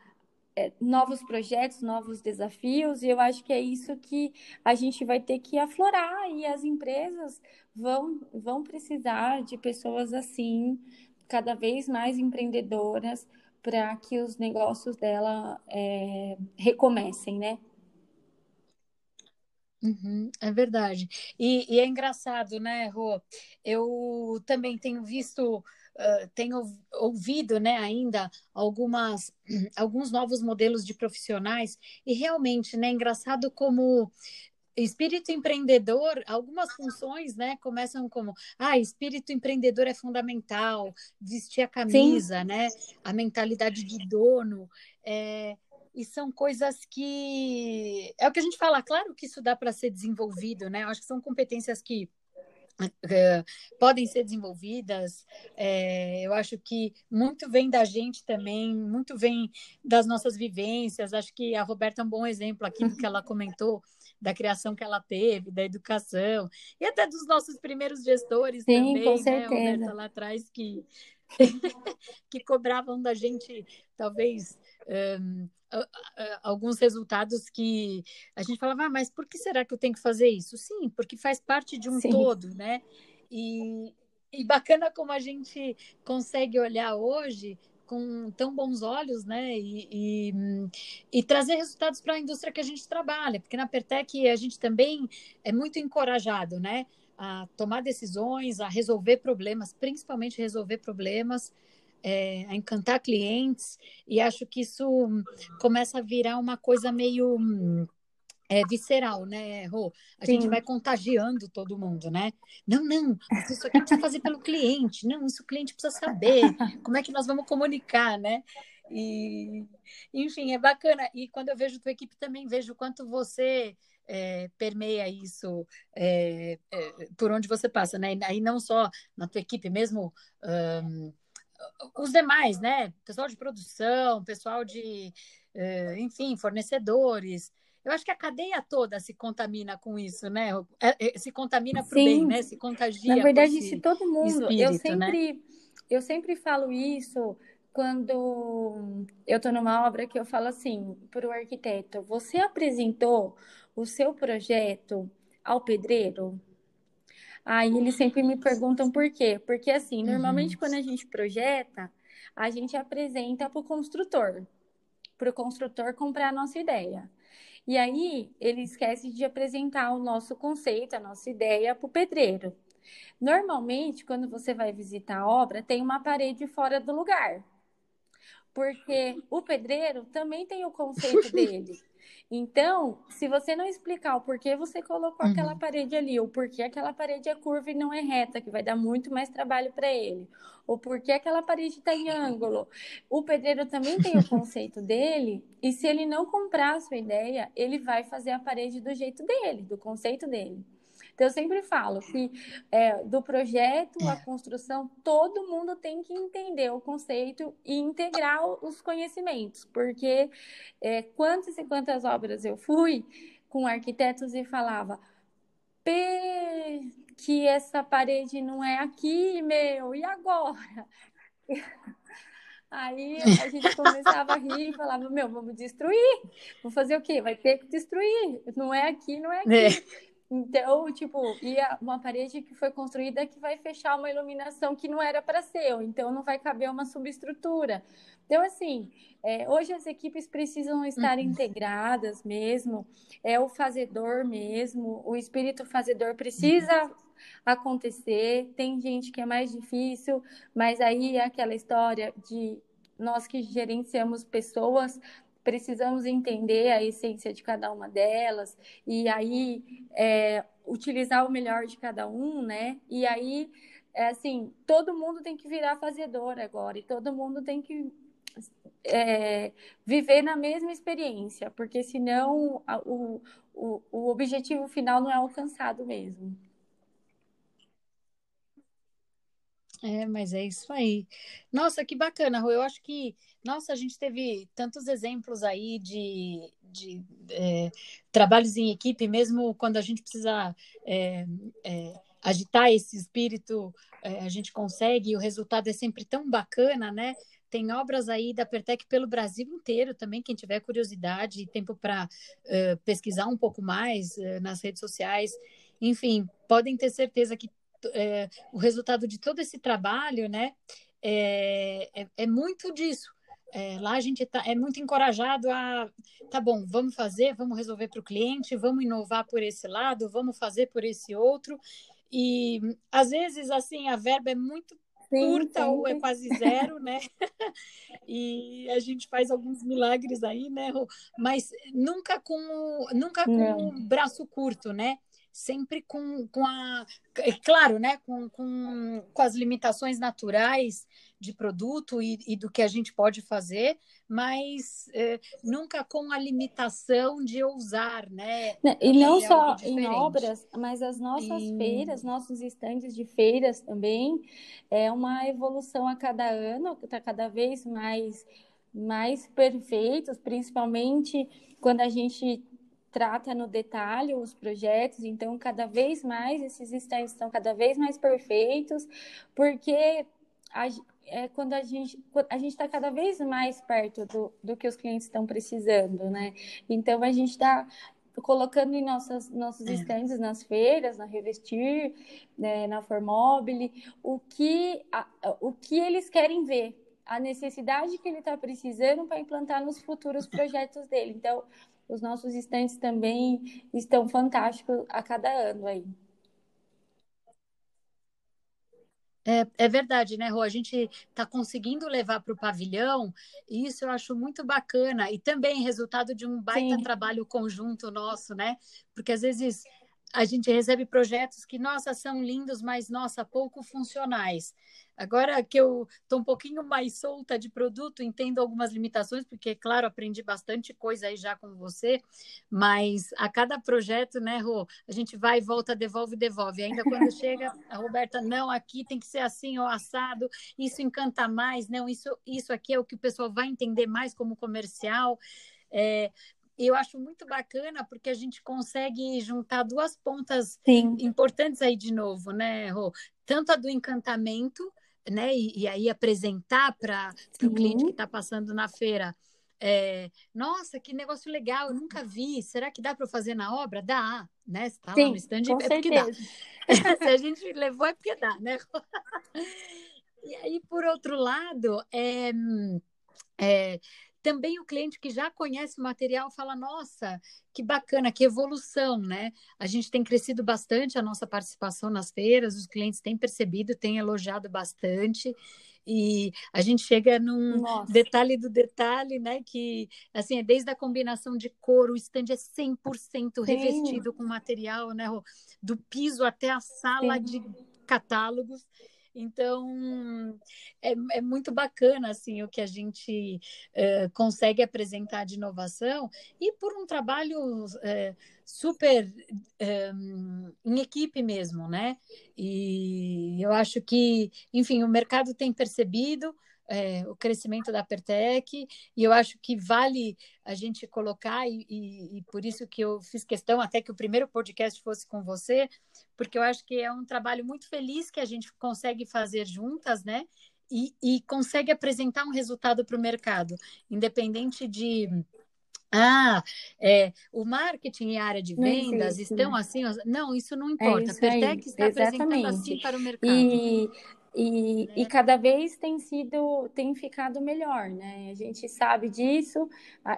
é, novos projetos, novos desafios, e eu acho que é isso que a gente vai ter que aflorar, e as empresas vão, vão precisar de pessoas assim, cada vez mais empreendedoras, para que os negócios dela é, recomecem, né? Uhum, é verdade. E, e, é engraçado, né, Rô? Eu também tenho visto, uh, tenho ouvido, né, ainda algumas, alguns novos modelos de profissionais, e realmente, né, é engraçado como espírito empreendedor, algumas funções, né, começam como, ah, espírito empreendedor é fundamental, vestir a camisa, Sim. né, a mentalidade de dono, é, e são coisas que é o que a gente fala, claro que isso dá para ser desenvolvido, né? Eu acho que são competências que é, podem ser desenvolvidas. É, eu acho que muito vem da gente também, muito vem das nossas vivências. Acho que a Roberta é um bom exemplo aqui do que ela comentou, da criação que ela teve, da educação, e até dos nossos primeiros gestores Sim, também, com certeza. né, Roberta, lá atrás, que, que cobravam da gente, talvez. Um, alguns resultados que a gente falava, ah, mas por que será que eu tenho que fazer isso? Sim, porque faz parte de um Sim. todo, né? E, e bacana como a gente consegue olhar hoje com tão bons olhos, né? E, e, e trazer resultados para a indústria que a gente trabalha, porque na Pertec a gente também é muito encorajado, né? A tomar decisões, a resolver problemas, principalmente resolver problemas é, a encantar clientes, e acho que isso começa a virar uma coisa meio é, visceral, né, Rô? A Sim. gente vai contagiando todo mundo, né? Não, não, isso aqui precisa fazer pelo cliente, não, isso o cliente precisa saber, como é que nós vamos comunicar, né? E, enfim, é bacana. E quando eu vejo tua equipe também, vejo o quanto você é, permeia isso é, é, por onde você passa, né? E não só na tua equipe, mesmo um, os demais, né? Pessoal de produção, pessoal de, eh, enfim, fornecedores. Eu acho que a cadeia toda se contamina com isso, né? É, é, se contamina para o bem, né? Se contagia. Na verdade, se todo mundo. Espírito, eu né? sempre, né? eu sempre falo isso quando eu estou numa obra que eu falo assim para o arquiteto: você apresentou o seu projeto ao pedreiro? Aí eles sempre me perguntam por quê. Porque, assim, normalmente uhum. quando a gente projeta, a gente apresenta para o construtor, para o construtor comprar a nossa ideia. E aí ele esquece de apresentar o nosso conceito, a nossa ideia para o pedreiro. Normalmente, quando você vai visitar a obra, tem uma parede fora do lugar. Porque o pedreiro também tem o conceito dele. Então, se você não explicar o porquê você colocou uhum. aquela parede ali, ou porquê aquela parede é curva e não é reta, que vai dar muito mais trabalho para ele, ou porquê aquela parede está em ângulo, o pedreiro também tem o conceito dele, e se ele não comprar a sua ideia, ele vai fazer a parede do jeito dele, do conceito dele. Então, eu sempre falo que é, do projeto à é. construção, todo mundo tem que entender o conceito e integrar os conhecimentos, porque é, quantas e quantas obras eu fui com arquitetos e falava. P que essa parede não é aqui, meu, e agora? Aí a gente começava a rir e falava, meu, vamos destruir. Vou fazer o quê? Vai ter que destruir. Não é aqui, não é aqui. É. Então, tipo, ia uma parede que foi construída que vai fechar uma iluminação que não era para ser, então não vai caber uma subestrutura. Então, assim, é, hoje as equipes precisam estar uhum. integradas mesmo, é o fazedor mesmo, o espírito fazedor precisa uhum. acontecer. Tem gente que é mais difícil, mas aí é aquela história de nós que gerenciamos pessoas precisamos entender a essência de cada uma delas e aí é, utilizar o melhor de cada um, né? E aí, é assim, todo mundo tem que virar fazedor agora e todo mundo tem que é, viver na mesma experiência, porque senão o, o, o objetivo final não é alcançado mesmo. É, mas é isso aí. Nossa, que bacana, Rô. Eu acho que, nossa, a gente teve tantos exemplos aí de, de é, trabalhos em equipe, mesmo quando a gente precisa é, agitar esse espírito, a gente consegue, e o resultado é sempre tão bacana, né? Tem obras aí da Pertec pelo Brasil inteiro também, quem tiver curiosidade e tempo para uh, pesquisar um pouco mais uh, nas redes sociais. Enfim, podem ter certeza que é, o resultado de todo esse trabalho, né, é, é, é muito disso. É, lá a gente tá, é muito encorajado a, tá bom, vamos fazer, vamos resolver para o cliente, vamos inovar por esse lado, vamos fazer por esse outro. E às vezes, assim, a verba é muito Sim, curta ou é quase zero, né? e a gente faz alguns milagres aí, né? Mas nunca com nunca com braço curto, né? Sempre com, com a. É claro, né? Com, com, com as limitações naturais de produto e, e do que a gente pode fazer, mas é, nunca com a limitação de ousar, né? E não é só em obras, mas as nossas e... feiras, nossos estandes de feiras também, é uma evolução a cada ano, está cada vez mais, mais perfeitos, principalmente quando a gente trata no detalhe os projetos, então cada vez mais esses stands estão cada vez mais perfeitos, porque a, é quando a gente a gente está cada vez mais perto do, do que os clientes estão precisando, né? Então a gente está colocando em nossas, nossos é. stands nas feiras, na Revestir, né, na Formobile, o que, a, o que eles querem ver, a necessidade que ele está precisando para implantar nos futuros projetos dele. Então, os nossos estantes também estão fantásticos a cada ano aí. É, é, verdade, né, Rô? A gente está conseguindo levar para o pavilhão, e isso eu acho muito bacana, e também resultado de um baita Sim. trabalho conjunto nosso, né? Porque às vezes a gente recebe projetos que, nossa, são lindos, mas, nossa, pouco funcionais. Agora que eu estou um pouquinho mais solta de produto, entendo algumas limitações, porque, claro, aprendi bastante coisa aí já com você, mas a cada projeto, né, Rô, a gente vai e volta, devolve, devolve. Ainda quando chega, a Roberta, não, aqui tem que ser assim, ó, assado, isso encanta mais, não, isso, isso aqui é o que o pessoal vai entender mais como comercial. É, eu acho muito bacana porque a gente consegue juntar duas pontas Sim. importantes aí de novo, né, Rô? Tanto a do encantamento, né? E, e aí apresentar para o cliente que está passando na feira. É, nossa, que negócio legal, eu nunca vi. Será que dá para fazer na obra? Dá, né? Se tá Sim, lá no stand, é porque dá. Se a gente levou, é porque dá, né? e aí, por outro lado, é, é também o cliente que já conhece o material fala: nossa, que bacana, que evolução, né? A gente tem crescido bastante a nossa participação nas feiras, os clientes têm percebido, têm elogiado bastante. E a gente chega num Nossa. detalhe do detalhe, né? Que assim, é desde a combinação de cor, o stand é 100% revestido Sim. com material, né? Do piso até a sala Sim. de catálogos. Então, é, é muito bacana assim o que a gente é, consegue apresentar de inovação e por um trabalho é, super é, em equipe mesmo, né? E eu acho que, enfim, o mercado tem percebido é, o crescimento da Pertec, e eu acho que vale a gente colocar, e, e, e, por isso que eu fiz questão até que o primeiro podcast fosse com você, porque eu acho que é um trabalho muito feliz que a gente consegue fazer juntas, né? E, e consegue apresentar um resultado para o mercado, independente de ah, é, o marketing e a área de vendas estão assim. Não, isso não é importa. É a Pertec está Exatamente. apresentando assim para o mercado. E e, né? e cada vez tem sido, tem ficado melhor, né? A gente sabe disso,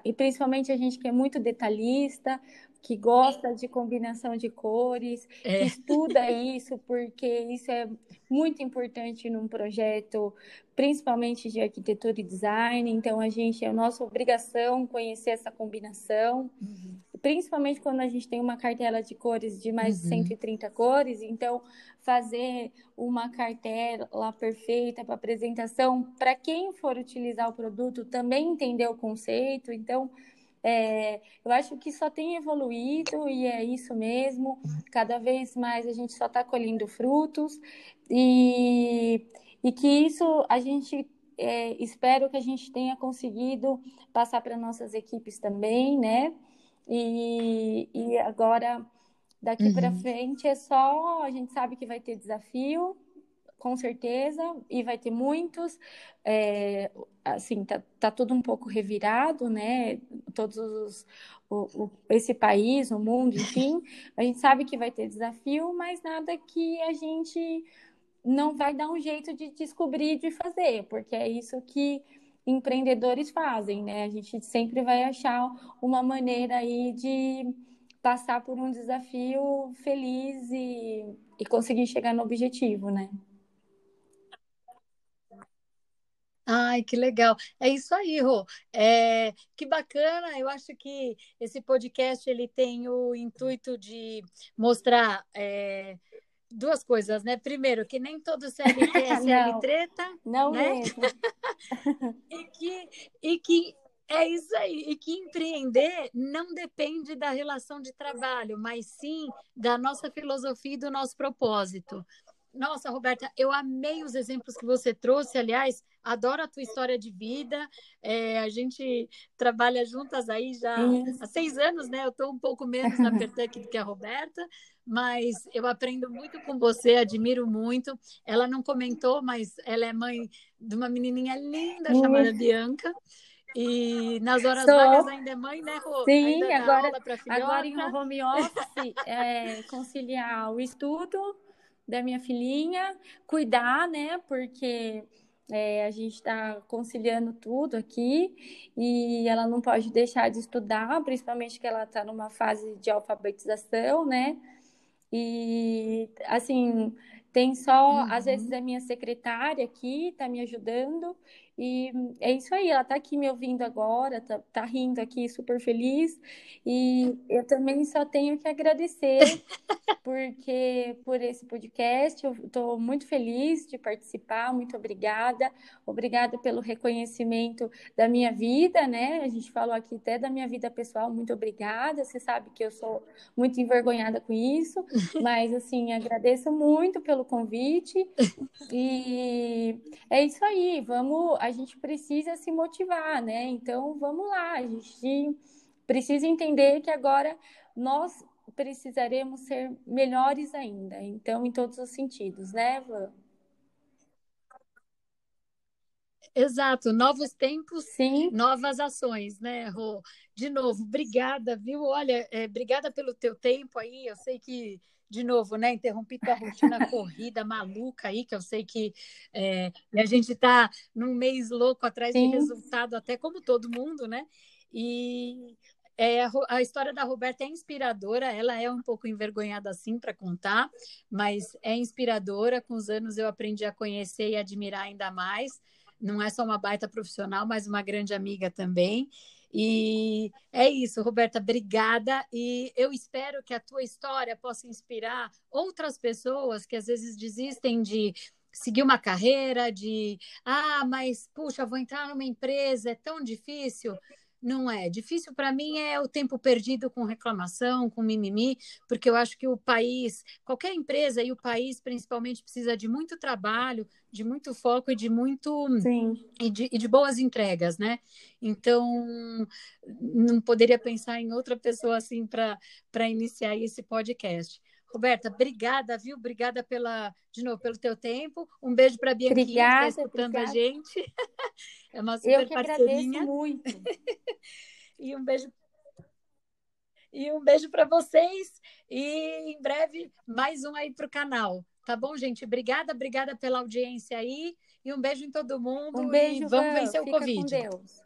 e principalmente a gente que é muito detalhista, que gosta de combinação de cores, é. que estuda isso, porque isso é muito importante num projeto, principalmente de arquitetura e design. Então, a gente, é nossa obrigação conhecer essa combinação, uhum. Principalmente quando a gente tem uma cartela de cores de mais uhum. de 130 cores. Então, fazer uma cartela perfeita para apresentação, para quem for utilizar o produto também entender o conceito. Então, é, eu acho que só tem evoluído e é isso mesmo. Cada vez mais a gente só está colhendo frutos e, e que isso a gente é, espero que a gente tenha conseguido passar para nossas equipes também, né? E, e agora daqui uhum. para frente é só a gente sabe que vai ter desafio, com certeza, e vai ter muitos. É, assim, tá, tá tudo um pouco revirado, né? Todos os. O, o, esse país, o mundo, enfim. A gente sabe que vai ter desafio, mas nada que a gente não vai dar um jeito de descobrir de fazer, porque é isso que empreendedores fazem, né? A gente sempre vai achar uma maneira aí de passar por um desafio feliz e, e conseguir chegar no objetivo, né? Ai, que legal. É isso aí, Rô. É, que bacana. Eu acho que esse podcast ele tem o intuito de mostrar é, duas coisas, né? Primeiro, que nem todo CLT é CL treta, não né? mesmo. e que, e que é isso aí. E que empreender não depende da relação de trabalho, mas sim da nossa filosofia e do nosso propósito. Nossa, Roberta, eu amei os exemplos que você trouxe. Aliás, adoro a tua história de vida. É, a gente trabalha juntas aí já há seis anos, né? Eu estou um pouco menos na Pertuck do que a Roberta, mas eu aprendo muito com você, admiro muito. Ela não comentou, mas ela é mãe de uma menininha linda chamada Bianca. E nas horas Sou. vagas ainda é mãe, né, Rô? Sim, agora, agora em home office, é, conciliar o estudo da minha filhinha, cuidar, né? Porque é, a gente está conciliando tudo aqui e ela não pode deixar de estudar, principalmente que ela está numa fase de alfabetização, né? E assim, tem só, uhum. às vezes, a minha secretária aqui está me ajudando, e é isso aí, ela está aqui me ouvindo agora, está tá rindo aqui, super feliz. E eu também só tenho que agradecer porque por esse podcast. Eu estou muito feliz de participar, muito obrigada. Obrigada pelo reconhecimento da minha vida, né? A gente falou aqui até da minha vida pessoal, muito obrigada. Você sabe que eu sou muito envergonhada com isso, mas assim, agradeço muito pelo convite. E é isso aí, vamos a gente precisa se motivar, né? Então, vamos lá, a gente precisa entender que agora nós precisaremos ser melhores ainda. Então, em todos os sentidos, né, Van? Exato, novos tempos, Sim. novas ações, né, Rô? De novo, obrigada, viu? Olha, é, obrigada pelo teu tempo aí. Eu sei que de novo, né, interrompi tua rotina corrida maluca aí, que eu sei que é, a gente está num mês louco atrás Sim. de resultado, até como todo mundo, né? E é, a história da Roberta é inspiradora, ela é um pouco envergonhada assim para contar, mas é inspiradora. Com os anos eu aprendi a conhecer e admirar ainda mais. Não é só uma baita profissional, mas uma grande amiga também. E é isso, Roberta, obrigada. E eu espero que a tua história possa inspirar outras pessoas que às vezes desistem de seguir uma carreira, de ah, mas puxa, vou entrar numa empresa, é tão difícil. Não é. Difícil para mim é o tempo perdido com reclamação, com mimimi, porque eu acho que o país, qualquer empresa e o país principalmente precisa de muito trabalho, de muito foco e de muito e de, e de, boas entregas, né? Então não poderia pensar em outra pessoa assim para para iniciar esse podcast. Roberta, obrigada, viu? Obrigada pela, de novo, pelo teu tempo. Um beijo para a Bianquinha obrigada, que está escutando obrigada. a gente. É uma super Eu que parceirinha. agradeço muito. e um beijo e um beijo para vocês e em breve mais um aí para o canal. Tá bom, gente? Obrigada, obrigada pela audiência aí e um beijo em todo mundo um beijo, e vamos vencer o Fica Covid. Com Deus.